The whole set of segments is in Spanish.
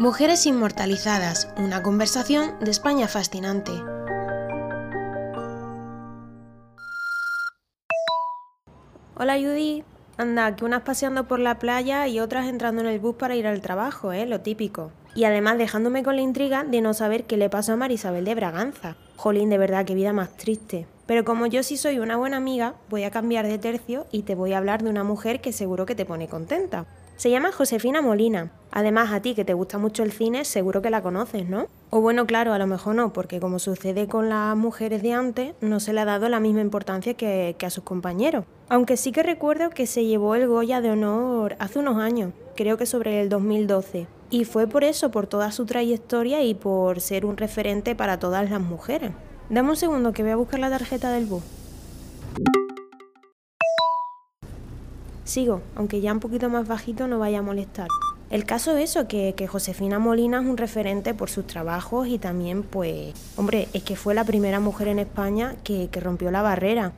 Mujeres Inmortalizadas, una conversación de España fascinante. Hola Judy, anda, que unas paseando por la playa y otras entrando en el bus para ir al trabajo, ¿eh? Lo típico. Y además dejándome con la intriga de no saber qué le pasó a Marisabel de Braganza. Jolín, de verdad, qué vida más triste. Pero como yo sí soy una buena amiga, voy a cambiar de tercio y te voy a hablar de una mujer que seguro que te pone contenta. Se llama Josefina Molina. Además, a ti que te gusta mucho el cine, seguro que la conoces, ¿no? O bueno, claro, a lo mejor no, porque como sucede con las mujeres de antes, no se le ha dado la misma importancia que, a sus compañeros. Aunque sí que recuerdo que se llevó el Goya de honor hace unos años, creo que sobre el 2012. Y fue por eso, por toda su trayectoria y por ser un referente para todas las mujeres. Dame un segundo que voy a buscar la tarjeta del bus. Sigo, aunque ya un poquito más bajito no vaya a molestar. El caso es eso, que, Josefina Molina es un referente por sus trabajos y también, pues, hombre, es que fue la primera mujer en España que, rompió la barrera.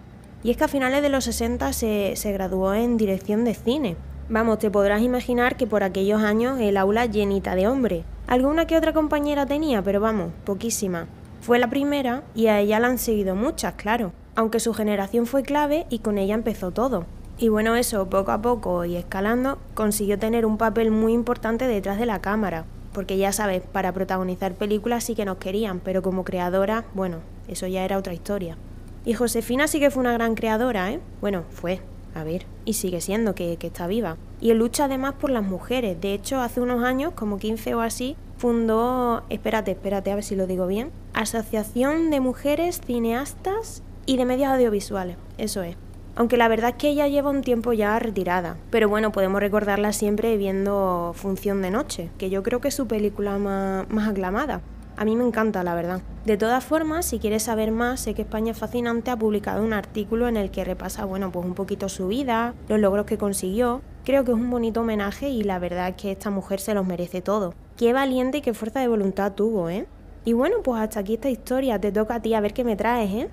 Y es que a finales de los 60 se, se graduó en dirección de cine. Vamos, te podrás imaginar que por aquellos años el aula llenita de hombres. Alguna que otra compañera tenía, pero vamos, poquísima. Fue la primera y a ella la han seguido muchas, claro. Aunque su generación fue clave y con ella empezó todo. Y bueno, eso, poco a poco y escalando, consiguió tener un papel muy importante detrás de la cámara. Porque ya sabes, para protagonizar películas sí que nos querían, pero como creadora, bueno, eso ya era otra historia. Y Josefina sí que fue una gran creadora, ¿eh? Bueno, fue, a ver, y sigue siendo que, está viva. Y lucha además por las mujeres. De hecho, hace unos años, como 15 o así, fundó, espérate, espérate, a ver si lo digo bien, Asociación de Mujeres Cineastas y de Medios Audiovisuales. Eso es. Aunque la verdad es que ella lleva un tiempo ya retirada, pero bueno, podemos recordarla siempre viendo Función de Noche, que yo creo que es su película más, aclamada. A mí me encanta, la verdad. De todas formas, si quieres saber más, sé que España Fascinante ha publicado un artículo en el que repasa, bueno, pues un poquito su vida, los logros que consiguió. Creo que es un bonito homenaje y la verdad es que esta mujer se los merece todo. Qué valiente y qué fuerza de voluntad tuvo, ¿eh? Y bueno, pues hasta aquí esta historia. Te toca a ti a ver qué me traes, ¿eh?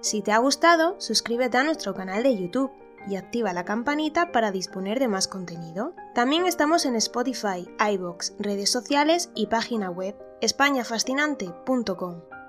Si te ha gustado, suscríbete a nuestro canal de YouTube y activa la campanita para disponer de más contenido. También estamos en Spotify, iBox, redes sociales y página web españafascinante.com.